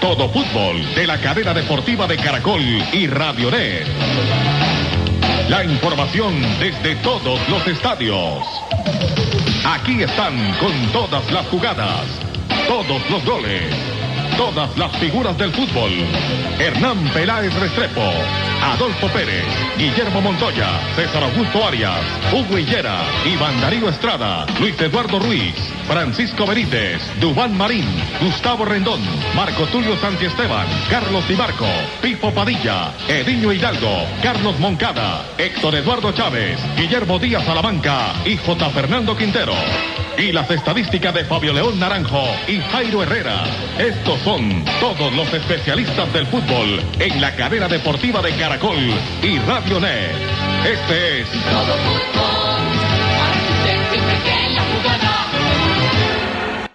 Todo fútbol de la cadena deportiva de Caracol y Radionet. La información desde todos los estadios. Aquí están con todas las jugadas, todos los goles, todas las figuras del fútbol. Hernán Peláez Restrepo, Adolfo Pérez, Guillermo Montoya, César Augusto Arias, Hugo Higuera, Iván Darío Estrada, Luis Eduardo Ruiz, Francisco Benítez, Dubán Marín, Gustavo Rendón, Marco Tulio Santiesteban, Carlos Di Marco, Pipo Padilla, Ediño Hidalgo, Carlos Moncada, Héctor Eduardo Chávez, Guillermo Díaz Salamanca y J. Fernando Quintero. Y las estadísticas de Fabio León Naranjo y Jairo Herrera. Estos son todos los especialistas del fútbol en la cadena deportiva de Caracol y Radio Net. Este es